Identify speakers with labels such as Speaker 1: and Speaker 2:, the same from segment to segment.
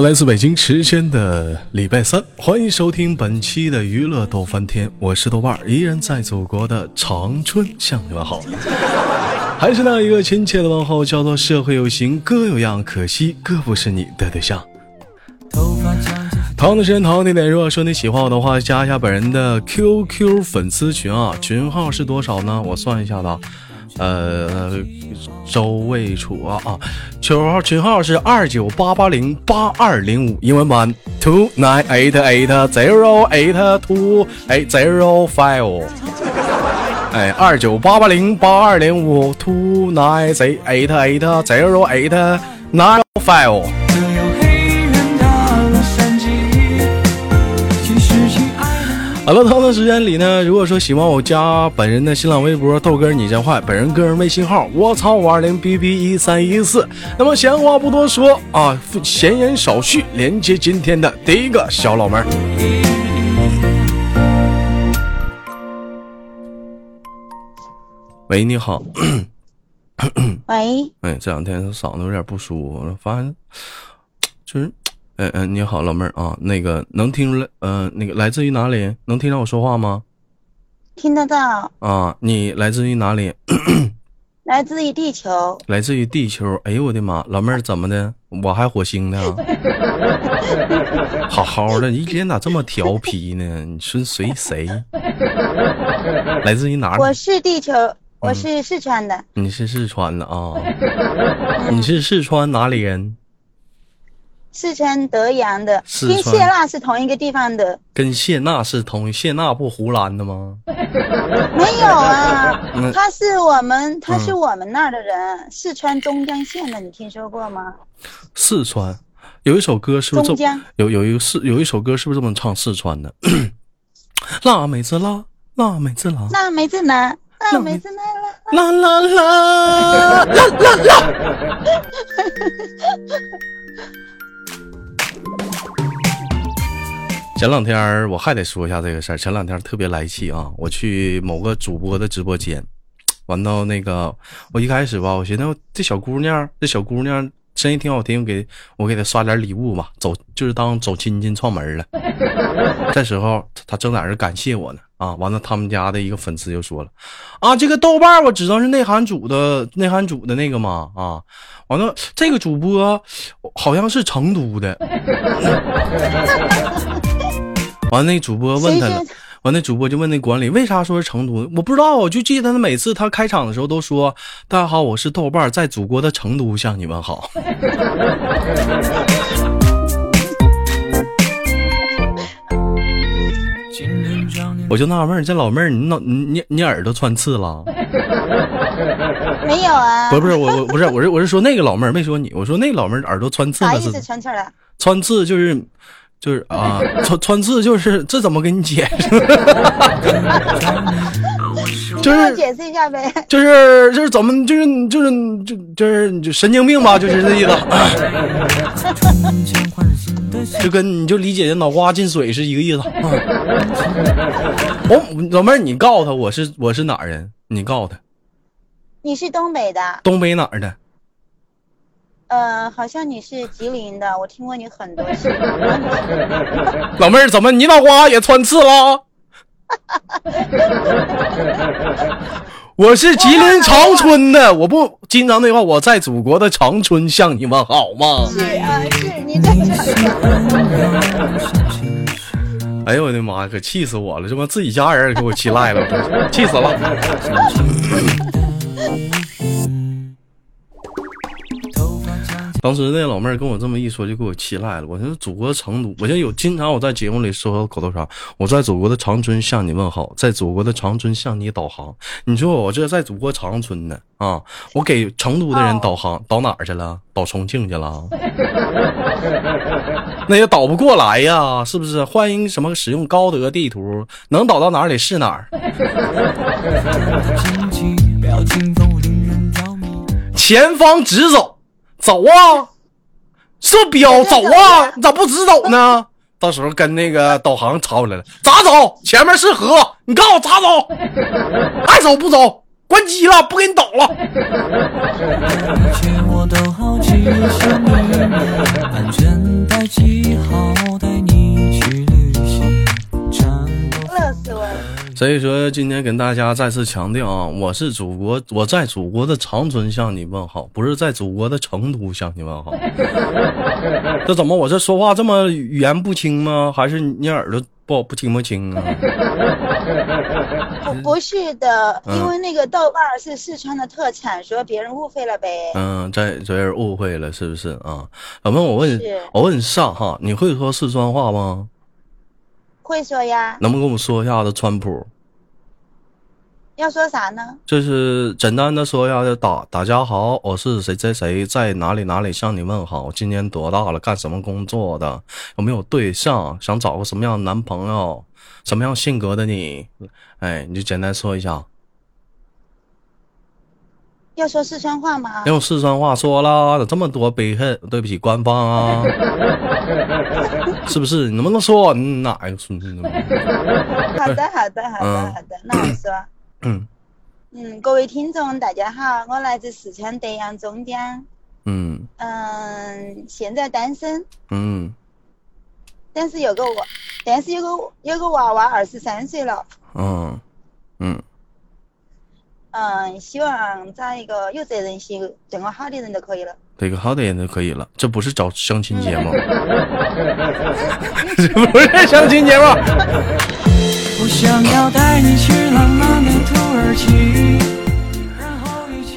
Speaker 1: 来自北京时间的礼拜三，欢迎收听本期的娱乐逗翻天，我是豆瓣儿，依然在祖国的长春向你们好，还是那一个亲切的问候，叫做社会有形哥有样，可惜哥不是你的对象。同样的时间，同样地点，如果说你喜欢我的话，加一下本人的 QQ 粉丝群啊，群号是多少呢？我算一下的。呃，周卫楚啊啊，群号群号是二九八八零八二零五，英文版 two nine eight eight zero eight two eight zero five，哎，二九八八零八二零五 two nine eight eight zero eight nine five。好了，同样的时间里呢，如果说喜欢我加本人的新浪微博豆哥你真坏，本人个人微信号我操五二零 b b 一三一四。那么闲话不多说啊，闲言少叙，连接今天的第一个小老妹儿。喂，你好。
Speaker 2: 喂。
Speaker 1: 哎，这两天嗓子有点不舒服，了，发现就是。嗯嗯，你好，老妹儿啊，那个能听出来，呃，那个来自于哪里？能听到我说话吗？
Speaker 2: 听得到。
Speaker 1: 啊，你来自于哪里？
Speaker 2: 来自于地球。
Speaker 1: 来自于地球。哎呦我的妈，老妹儿怎么的？我还火星呢？好好的，一天咋这么调皮呢？你说谁谁？来自于哪里？
Speaker 2: 我是地球，我是四川的。
Speaker 1: 你是四川的啊？你是四川哪里人？
Speaker 2: 四川德阳的，跟谢娜是同一个地方的。
Speaker 1: 跟谢娜是同谢娜不湖南的吗？
Speaker 2: 没有啊，他是我们，他是我们那儿的人，四川中江县的，你听说过吗？
Speaker 1: 四川有一首歌是不是？
Speaker 2: 中江
Speaker 1: 有有一个是有一首歌是不是这么唱？四川的，辣妹子辣，辣妹子辣，
Speaker 2: 辣妹子辣，辣妹子
Speaker 1: 辣，辣辣辣，辣辣辣。前两天我还得说一下这个事儿。前两天特别来气啊！我去某个主播的直播间，完到那个，我一开始吧，我寻思这小姑娘，这小姑娘声音挺好听，给我给她刷点礼物吧，走就是当走亲戚串门了。这时候她正在这感谢我呢啊！完了，他们家的一个粉丝就说了啊，这个豆瓣我知道是内涵组的内涵组的那个嘛啊，完了这个主播好像是成都的。完，那主播问他了。完，那主播就问那管理，为啥说是成都？我不知道，我就记得他每次他开场的时候都说：“大家好，我是豆瓣，在祖国的成都向你们好。”我就纳闷，这老妹儿，你脑你你耳朵穿刺了？
Speaker 2: 没有啊。
Speaker 1: 不是不是，我我不是我是我是说那个老妹儿，没说你。我说那老妹儿耳朵穿刺了是？
Speaker 2: 穿刺了？
Speaker 1: 穿刺就是。就是啊，穿穿刺就是这怎么给你解释？就是
Speaker 2: 解释一下呗。
Speaker 1: 就是就是怎么就是就是就就是就神经病吧，就是这意思。就跟你就理解脑瓜进水是一个意思。我老妹儿，你告诉他我是我是哪儿人？你告诉他，
Speaker 2: 你是东北的。
Speaker 1: 东北哪儿的？
Speaker 2: 呃，好像你是吉林的，我听过你很多次。
Speaker 1: 老妹儿，怎么你脑瓜也穿刺了？我是吉林长春的，我不经常那话，我在祖国的长春向你们好吗？
Speaker 2: 是啊，是你在
Speaker 1: 哎呦我的妈，可气死我了！这妈自己家人给我气赖了，气死了。当时那老妹儿跟我这么一说，就给我气赖了。我说祖国成都，我现在有经常我在节目里说口头禅，我在祖国的长春向你问好，在祖国的长春向你导航。你说我这在祖国长春呢啊，我给成都的人导航，导哪儿去了？导重庆去了？那也导不过来呀，是不是？欢迎什么使用高德地图，能导到哪里是哪儿。前方直走。走啊，射标走啊，你咋不直走呢？到时候跟那个导航吵起来了，咋走？前面是河，你告诉我咋走？爱走不走，关机了，不给你导了。所以说，今天跟大家再次强调啊，我是祖国，我在祖国的长春向你问好，不是在祖国的成都向你问好。这怎么我这说话这么语言不清吗？还是你耳朵不不听不清啊？
Speaker 2: 不 不是的，因为那个豆瓣是四川的特产，说别人误会了呗。
Speaker 1: 嗯，在这人误会了是不是啊？老妹，我问，我问你上哈，你会说四川话吗？
Speaker 2: 会说呀，
Speaker 1: 能不能跟我们说一下子川普？
Speaker 2: 要说啥呢？
Speaker 1: 就是简单的说一下，大大家好，我是谁谁谁，在哪里哪里向你问好。今年多大了？干什么工作的？有没有对象？想找个什么样的男朋友？什么样性格的你？哎，你就简单说一下。
Speaker 2: 要说四川话吗？
Speaker 1: 用四川话说啦，有这么多悲恨，对不起官方啊，是不是？你能不能说哪个孙子？
Speaker 2: 好的，好的，好的，好的，那我说，嗯。嗯，各位听众大家好，我来自四川德阳中江，嗯嗯，现在单身，嗯，但是有个娃，但是有个有个娃娃二十三岁了，嗯嗯。嗯，希望找一个有责任心、对我好的人就可以了。
Speaker 1: 对个好的人就可以了，这不是找相亲节目，这不是相亲节目。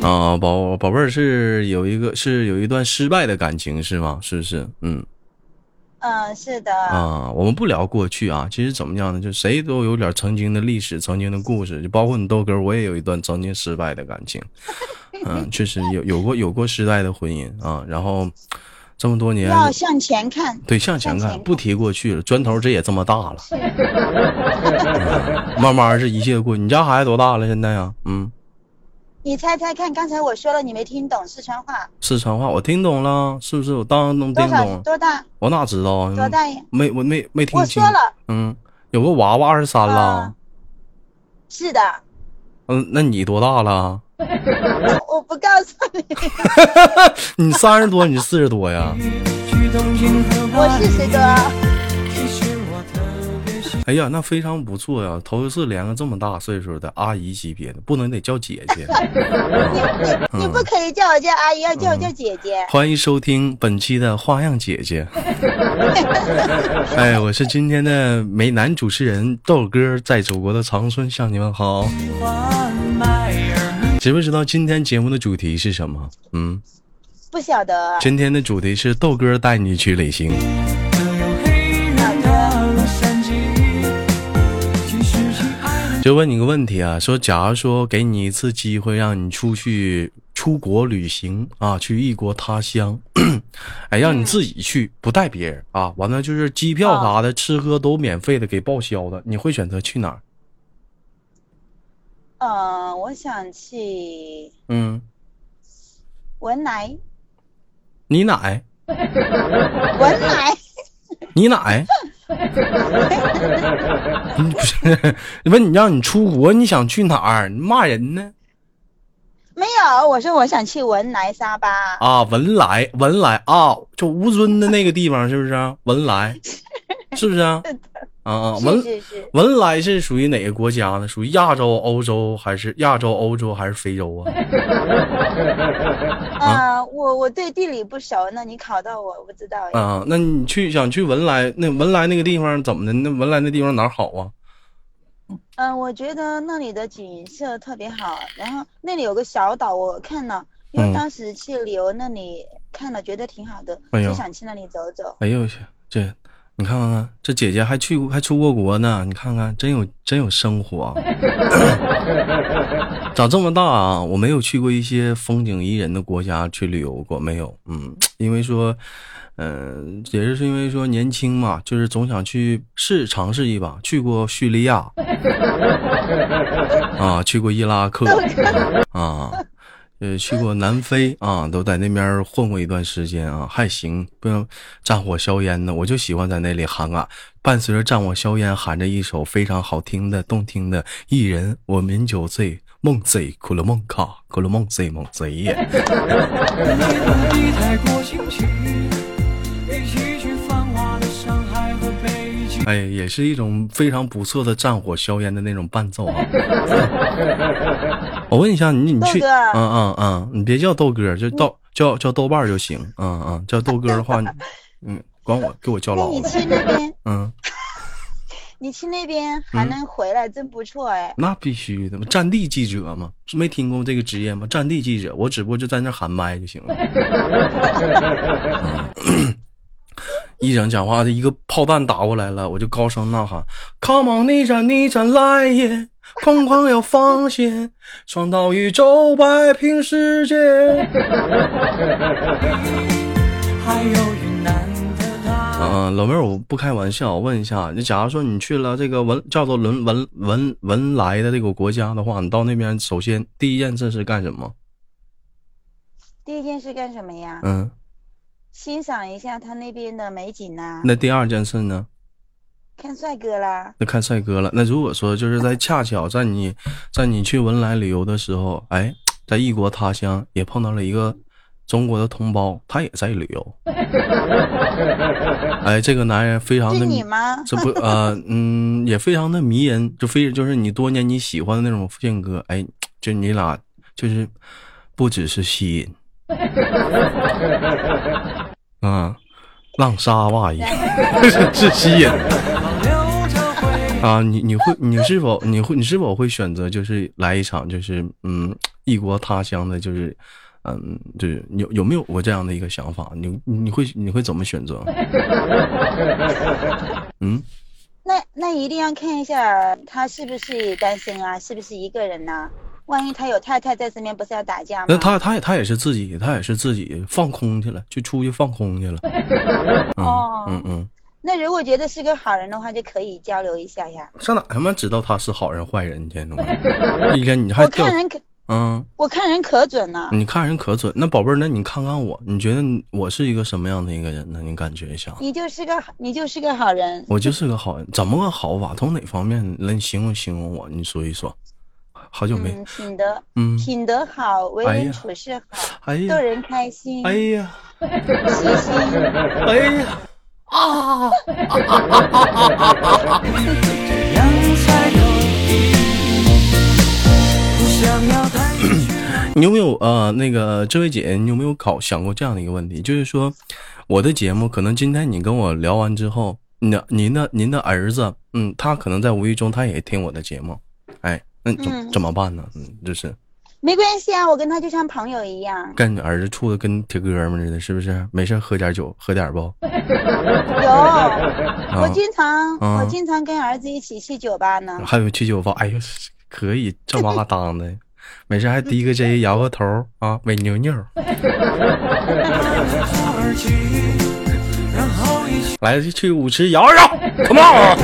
Speaker 1: 啊，宝宝贝儿是有一个是有一段失败的感情是吗？是不是？嗯。
Speaker 2: 嗯，是的啊，
Speaker 1: 我们不聊过去啊，其实怎么样呢？就谁都有点曾经的历史，曾经的故事，就包括你豆哥，我也有一段曾经失败的感情。嗯，确实有有过有过失败的婚姻啊。然后这么多年
Speaker 2: 要向前看，
Speaker 1: 对，向前看，不提过去了。砖头这也这么大了，慢慢是一切过。你家孩子多大了？现在呀？嗯。
Speaker 2: 你猜猜看，刚才我说了，你没听懂四川话。
Speaker 1: 四川话我听懂了，是不是？我当然能听懂。
Speaker 2: 多大？
Speaker 1: 我哪知道？
Speaker 2: 多大？
Speaker 1: 没，我没没听清。
Speaker 2: 我说了。
Speaker 1: 嗯，有个娃娃二十三了。
Speaker 2: 是的。
Speaker 1: 嗯，那你多大了？
Speaker 2: 我不告诉你。
Speaker 1: 你三十多，你四十多呀？
Speaker 2: 我四十多。
Speaker 1: 哎呀，那非常不错呀！头一次连个这么大岁数的阿姨级别的，不能得叫姐姐。
Speaker 2: 你你不可以叫我叫阿姨，要叫我叫姐姐。
Speaker 1: 欢迎收听本期的花样姐姐。哎，我是今天的美男主持人豆哥，在祖国的长春向你们好。知不知道今天节目的主题是什么？嗯，
Speaker 2: 不晓得。
Speaker 1: 今天的主题是豆哥带你去旅行。就问你个问题啊，说假如说给你一次机会，让你出去出国旅行啊，去异国他乡，哎，让你自己去，不带别人啊，完了就是机票啥的，吃喝都免费的，给报销的，你会选择去哪儿？
Speaker 2: 嗯，我想去。嗯。文莱。
Speaker 1: 你奶。
Speaker 2: 文莱。
Speaker 1: 你奶。不是，问你让你出国，你想去哪儿？你骂人呢？
Speaker 2: 没有，我说我想去文莱沙巴。
Speaker 1: 啊，文莱，文莱啊，就吴尊的那个地方，是不是？文莱，是不是啊？啊，文文莱是属于哪个国家呢？属于亚洲、欧洲还是亚洲、欧洲还是非洲啊？
Speaker 2: 啊，我我对地理不熟，那你考到我，我不知道。
Speaker 1: 啊，那你去想去文莱，那文莱那个地方怎么的？那文莱那地方哪好啊？
Speaker 2: 嗯，我觉得那里的景色特别好，然后那里有个小岛，我看了，因为当时去旅游那里看了，觉得挺好的，就想去那里走走。
Speaker 1: 哎呦我去，这。你看看，这姐姐还去过，还出过国呢。你看看，真有真有生活。长这么大啊，我没有去过一些风景宜人的国家去旅游过，没有。嗯，因为说，嗯，也是是因为说年轻嘛，就是总想去试尝试一把。去过叙利亚，啊，去过伊拉克，啊。呃，去过南非啊，都在那边混过一段时间啊，还行，不用战火硝烟的，我就喜欢在那里喊啊，伴随着战火硝烟，喊着一首非常好听的、动听的《一人我饮酒醉》，梦醉苦了梦卡，苦了梦醉，梦贼耶。哎，也是一种非常不错的战火硝烟的那种伴奏啊！我问一下你，你去，嗯嗯嗯，你别叫豆哥，就豆叫叫豆瓣就行，嗯嗯，叫豆哥的话，嗯，管我给我叫老。
Speaker 2: 你去那边，嗯，你去那边还能回来，真不错哎。
Speaker 1: 那必须的嘛，战地记者嘛，没听过这个职业吗？战地记者，我只不过就在那喊麦就行了。一整讲话，这一个炮弹打过来了，我就高声呐喊：“Come on，逆战逆战来也！疯狂要放线，闯到宇宙摆平世界。”嗯，老妹儿，我不开玩笑，我问一下，你假如说你去了这个文叫做文文文文莱的这个国家的话，你到那边首先第一件事是干什么？
Speaker 2: 第一件事干什么呀？嗯。欣赏一下他那边的美景呐。
Speaker 1: 那第二件事呢？
Speaker 2: 看帅哥啦。
Speaker 1: 那看帅哥了。那如果说就是在恰巧在你，在你去文莱旅游的时候，哎，在异国他乡也碰到了一个中国的同胞，他也在旅游。哎，这个男人非常的，
Speaker 2: 你吗？
Speaker 1: 这不呃嗯，也非常的迷人，就非就是你多年你喜欢的那种性格，哎，就你俩就是不只是吸引。啊，浪莎袜衣是吸引啊！你你会你是否你会你是否会选择就是来一场就是嗯异国他乡的，就是嗯就是有有没有过这样的一个想法？你你会你会怎么选择？
Speaker 2: 嗯，那那一定要看一下他是不是单身啊，是不是一个人呢？万一他有太太在身边，不是要打架吗？
Speaker 1: 那他他也他也是自己，他也是自己放空去了，就出去放空去了。哦，嗯嗯。
Speaker 2: 那如果觉得是个好人的话，就可以交流一下呀。
Speaker 1: 上哪他妈知道他是好人坏人去？一天你还
Speaker 2: 我看人可嗯，我看人可准了。
Speaker 1: 你看人可准，那宝贝儿，那你看看我，你觉得我是一个什么样的一个人呢？你感觉一下。
Speaker 2: 你就是个你就是个好人。
Speaker 1: 我就是个好人，怎么个好法？从哪方面来形容形容我？你说一说。好久没
Speaker 2: 品德，嗯，品德好，为人处事好，哎呀，逗人开心，
Speaker 1: 哎呀，
Speaker 2: 细心，
Speaker 1: 哎呀，啊！你有没有呃，那个这位姐，你有没有考想过这样的一个问题？就是说，我的节目可能今天你跟我聊完之后，那您的您的儿子，嗯，他可能在无意中他也听我的节目，哎。那怎怎么办呢？嗯，就是
Speaker 2: 没关系啊，我跟他就像朋友一样。
Speaker 1: 跟你儿子处的跟铁哥们似的，是不是？没事喝点酒，喝点不？
Speaker 2: 有，我经常我经常跟儿子一起去酒吧呢。
Speaker 1: 还有去酒吧，哎呦，可以这 么当的，没事还滴个 J，摇个头啊，美妞妞。来去舞池摇一摇，Come on。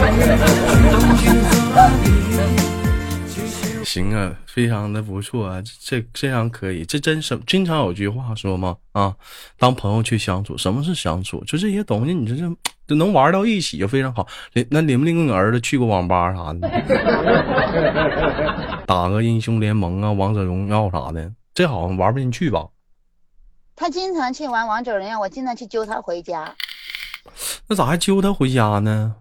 Speaker 1: 行啊，非常的不错啊，这这样可以，这真是经常有句话说嘛啊，当朋友去相处，什么是相处？就这些东西，你这这就能玩到一起就非常好。那领不领跟你儿子去过网吧啥的，打个英雄联盟啊，王者荣耀啥的，这好像玩不进去吧？
Speaker 2: 他经常去玩王者荣耀，我经常去揪他回家。
Speaker 1: 那咋还揪他回家呢？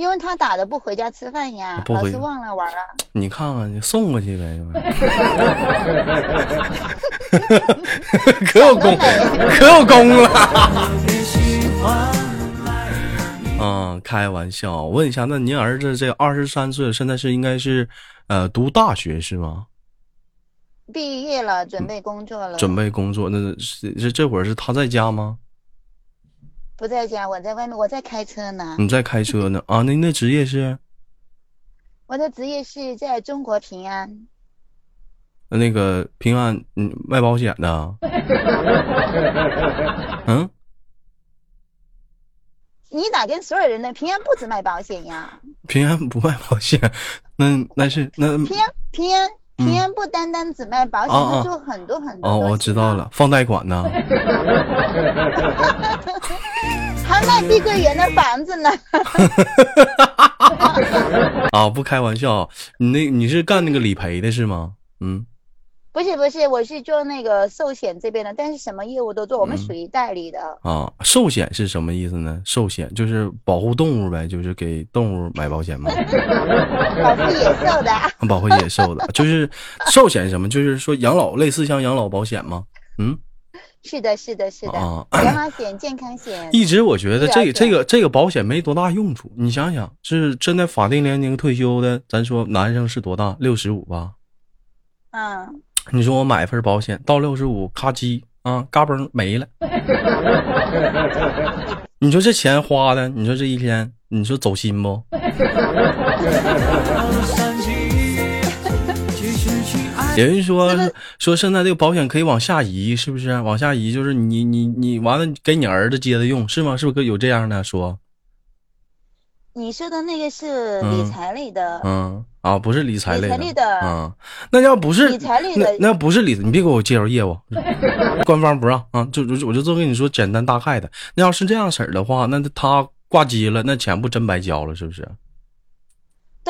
Speaker 2: 因为他打的不回家吃饭呀，老是忘了玩了。
Speaker 1: 你看看，你送过去呗。可有功，可有功了。啊，开玩笑。问一下，那您儿子这二十三岁，现在是应该是呃读大学是吗？
Speaker 2: 毕业了，准备工作了。
Speaker 1: 准备工作，那是这这会儿是他在家吗？
Speaker 2: 不在家，我在外面，我在开车呢。
Speaker 1: 你在开车呢？啊，那你的职业是？
Speaker 2: 我的职业是在中国平安。
Speaker 1: 那个平安，嗯，卖保险的。嗯。
Speaker 2: 你咋跟所有人呢？平安不止卖保险呀。
Speaker 1: 平安不卖保险，那那是那
Speaker 2: 平安平安。平安不单单只卖保险，他做很多很多。哦，
Speaker 1: 我知道了，放贷款呢。
Speaker 2: 还卖碧桂园的房子呢。
Speaker 1: 啊，不开玩笑，你那你是干那个理赔的是吗？嗯。
Speaker 2: 不是不是，我是做那个寿险这边的，但是什么业务都做，我们属于代理的。
Speaker 1: 啊，寿险是什么意思呢？寿险就是保护动物呗，就是给动物买保险吗？
Speaker 2: 保护野兽的。
Speaker 1: 保护野兽的，就是寿险什么？就是说养老，类似像养老保险吗？嗯，
Speaker 2: 是的，是的，是的。啊，养老险、健康险。
Speaker 1: 一直我觉得这个这个这个保险没多大用处。你想想，是真的法定年龄退休的，咱说男生是多大？六十五吧。
Speaker 2: 嗯。
Speaker 1: 你说我买份保险到六十五，咔叽啊，嘎嘣没了。你说这钱花的，你说这一天，你说走心不？有人说说现在这个保险可以往下移，是不是？往下移就是你你你完了给你儿子接着用，是吗？是不是有这样的说？
Speaker 2: 你说的那个是理财类的，
Speaker 1: 嗯啊，不是理财类
Speaker 2: 的，
Speaker 1: 啊，那要不是
Speaker 2: 理财类的，
Speaker 1: 那不是理，你别给我介绍业务，官方不让啊，就我我就这么跟你说简单大概的。那要是这样式儿的话，那他挂机了，那钱不真白交了，是不是？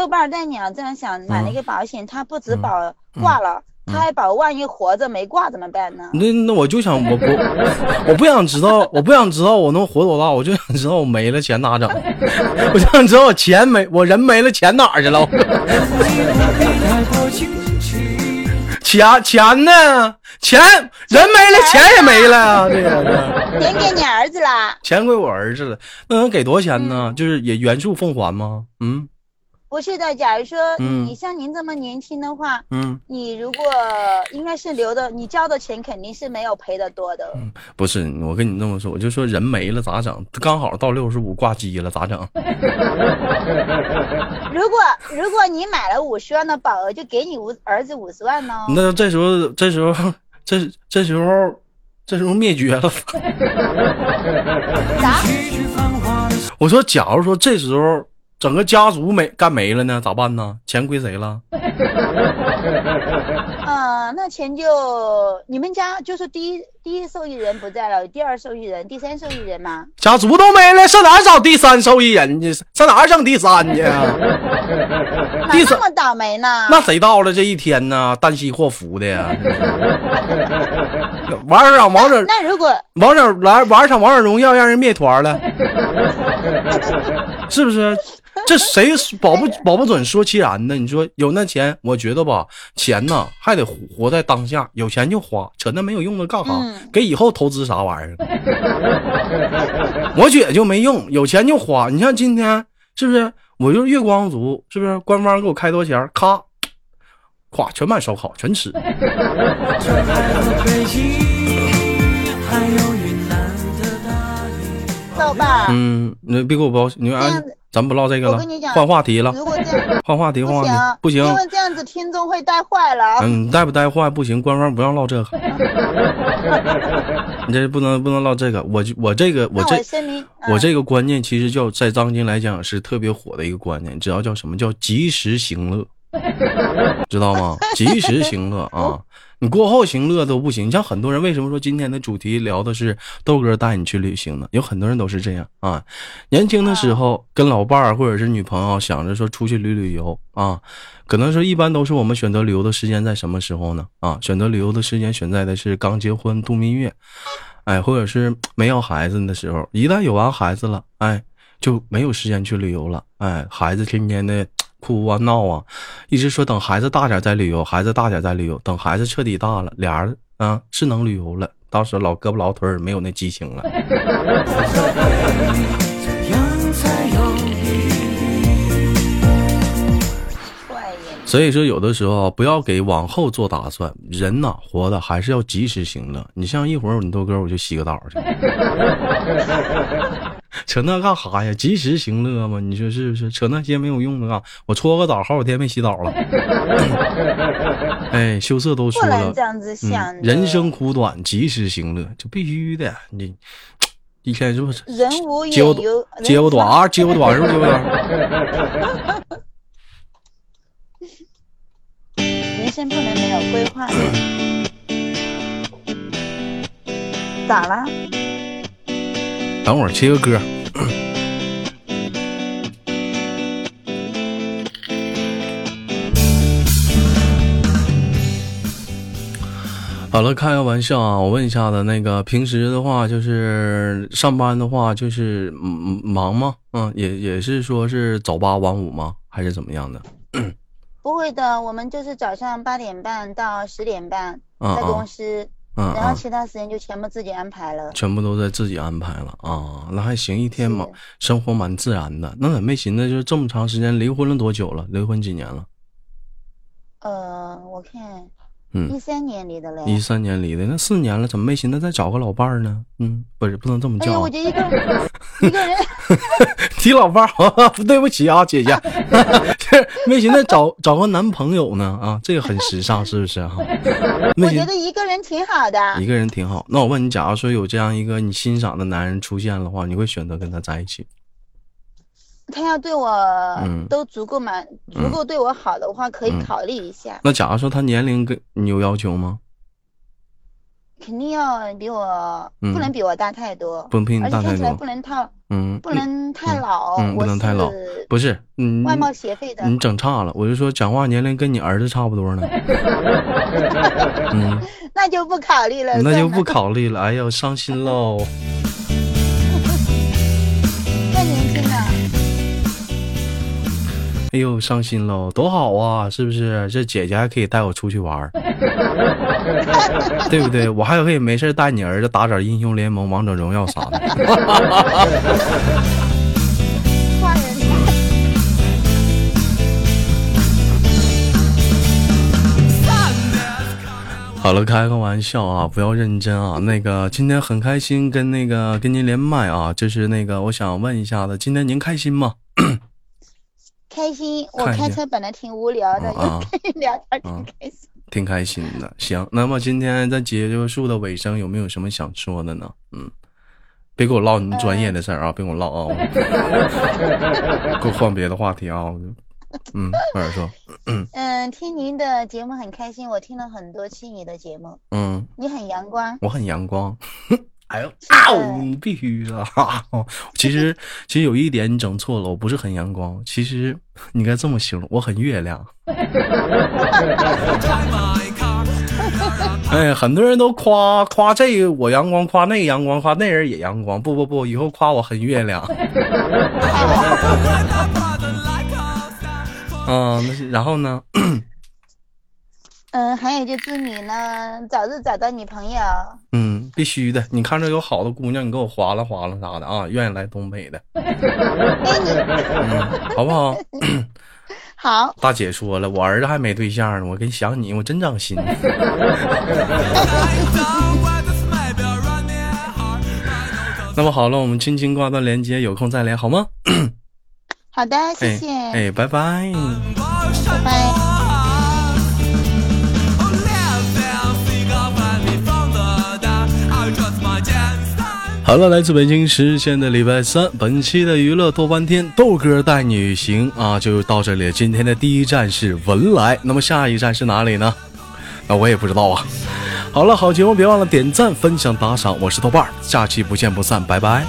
Speaker 2: 豆瓣带你要这样想，买那个保险，它不止保挂了。他还保，万一活着没挂怎么办呢？那
Speaker 1: 那我就想，我不，我不想知道，我不想知道我能活多大，我就想知道我没了钱咋整？我就想知道我钱没，我人没了，钱哪去了？钱钱呢？钱人没了，钱也没了。对呀，
Speaker 2: 钱给你儿子了。
Speaker 1: 钱归我儿子了，那能给多少钱呢？就是也原数奉还吗？嗯。
Speaker 2: 不是的，假如说你像您这么年轻的话，嗯，你如果应该是留的，你交的钱肯定是没有赔的多的。
Speaker 1: 不是，我跟你这么说，我就说人没了咋整？刚好到六十五挂机了咋整？
Speaker 2: 如果如果你买了五十万的保额，就给你五儿子五十万呢？
Speaker 1: 那这时候这时候这这时候这时候灭绝了。
Speaker 2: 啥？
Speaker 1: 我说，假如说这时候。整个家族没干没了呢，咋办呢？钱归谁了？
Speaker 2: 啊，那钱就你们家就是第一第一受益人不在了，第二受益人、第三受益人吗？
Speaker 1: 家族都没了，上哪找第三受益人去？上哪整第三去？
Speaker 2: 第三这么倒霉呢？
Speaker 1: 那谁到了这一天呢？旦夕祸福的呀！玩上王者，
Speaker 2: 那如果
Speaker 1: 王者来玩上王者荣耀，让人灭团了，是不是？这谁保不保不准说其然呢？你说有那钱，我觉得吧，钱呢还得活在当下，有钱就花，扯那没有用的干啥？给以后投资啥玩意儿？我觉得就没用，有钱就花。你像今天是不是？我就是月光族，是不是？官方给我开多少钱？咔，咵，全买烧烤，全吃。
Speaker 2: 豆瓣，
Speaker 1: 嗯，你别给我包，你按。咱不唠这个了，换话题了。
Speaker 2: 如果这样，
Speaker 1: 换话题，换话题，
Speaker 2: 不
Speaker 1: 行，
Speaker 2: 因为这样子听众会带坏了。
Speaker 1: 嗯，带不带坏不行，官方不让唠这个。你这不能不能唠这个，我我这个我这我这个观念其实叫在当今来讲是特别火的一个观念，你知道叫什么叫及时行乐，知道吗？及时行乐啊。你过后行乐都不行，像很多人为什么说今天的主题聊的是豆哥带你去旅行呢？有很多人都是这样啊，年轻的时候跟老伴儿或者是女朋友想着说出去旅旅游啊，可能说一般都是我们选择旅游的时间在什么时候呢？啊，选择旅游的时间选在的是刚结婚度蜜月，哎，或者是没有孩子的时候，一旦有完孩子了，哎，就没有时间去旅游了，哎，孩子天天的。哭啊闹啊，一直说等孩子大点再旅游，孩子大点再旅游。等孩子彻底大了，俩人啊是能旅游了，到时候老胳膊老腿儿没有那激情了。所以说，有的时候不要给往后做打算。人呐，活的还是要及时行乐。你像一会儿你豆哥我就洗个澡去。扯那干哈呀？及时行乐嘛，你说是不是？扯那些没有用的干。我搓个澡，好几天没洗澡了。哎，羞涩都说了，人生苦短，及时行乐就必须的。你一天是不是？
Speaker 2: 人无
Speaker 1: 接我接我短啊，接我短是不是？
Speaker 2: 人生不能没有规划。咋了？
Speaker 1: 等会儿切个歌。好了，开个玩笑啊！我问一下子，那个平时的话，就是上班的话，就是忙吗？嗯，也也是说是早八晚五吗？还是怎么样的？
Speaker 2: 不会的，我们就是早上八点半到十点半在公司，然后其他时间就全部自己安排了。
Speaker 1: 全部都在自己安排了啊，那还行，一天嘛，生活蛮自然的。那咋没寻思就这么长时间？离婚了多久了？离婚几年了？
Speaker 2: 呃，我看。嗯，一三年离的嘞，
Speaker 1: 一三年离的，那四年了，怎么没寻思再找个老伴儿呢？嗯，不是，不能这么叫。
Speaker 2: 哎我就一个人 一个人
Speaker 1: 提老伴儿，对不起啊，姐姐，没寻思找找个男朋友呢啊，这个很时尚，是不是哈？
Speaker 2: 我觉得一个人挺好的，
Speaker 1: 一个人挺好。那我问你，假如说有这样一个你欣赏的男人出现的话，你会选择跟他在一起？
Speaker 2: 他要对我都足够满，足够对我好的话，可以考虑一下。
Speaker 1: 那假如说他年龄跟你有要求吗？
Speaker 2: 肯定要比我，不能比我大太多，
Speaker 1: 不能比你大太多，
Speaker 2: 不能太，嗯，不能太老，
Speaker 1: 不能太老，不是，嗯，
Speaker 2: 外貌协会的，
Speaker 1: 你整差了。我就说讲话年龄跟你儿子差不多呢。
Speaker 2: 嗯，那就不考虑了，
Speaker 1: 那就不考虑了。哎呀，伤心喽。哎呦，伤心喽，多好啊，是不是？这姐姐还可以带我出去玩，对不对？我还可以没事带你儿子打点英雄联盟、王者荣耀啥的。好了，开个玩笑啊，不要认真啊。那个今天很开心跟那个跟您连麦啊，就是那个我想问一下子，今天您开心吗？
Speaker 2: 开心，我开车本来挺无聊的，聊天挺开心，
Speaker 1: 挺开心的。行，那么今天在结束的尾声，有没有什么想说的呢？嗯，别给我唠你专业的事儿啊，别给我唠啊，给我换别的话题啊。嗯，快点说。
Speaker 2: 嗯，听您的节目很开心，我听了很多期你的节目。嗯，你很阳光，
Speaker 1: 我很阳光。哎呦啊！必须的。其实，其实有一点你整错了，我不是很阳光。其实，你该这么形容，我很月亮。哎，很多人都夸夸这个我阳光，夸那个阳光，夸那人也阳光。不不不，以后夸我很月亮。嗯，那然后呢？
Speaker 2: 嗯，还有就祝你呢，早日找到女朋友。
Speaker 1: 嗯，必须的。你看着有好的姑娘，你给我划拉划拉啥的啊，愿意来东北的。嗯，好不好？
Speaker 2: 好。
Speaker 1: 大姐说了，我儿子还没对象呢，我跟想你，我真长心。那么好了，我们轻轻挂断连接，有空再连好吗？
Speaker 2: 好的，谢谢。
Speaker 1: 哎，拜拜。
Speaker 2: 拜拜。
Speaker 1: 好了，来自北京时间的礼拜三，本期的娱乐多半天，豆哥带你行啊，就到这里。今天的第一站是文莱，那么下一站是哪里呢？那我也不知道啊。好了，好节目别忘了点赞、分享、打赏，我是豆瓣，下期不见不散，拜拜。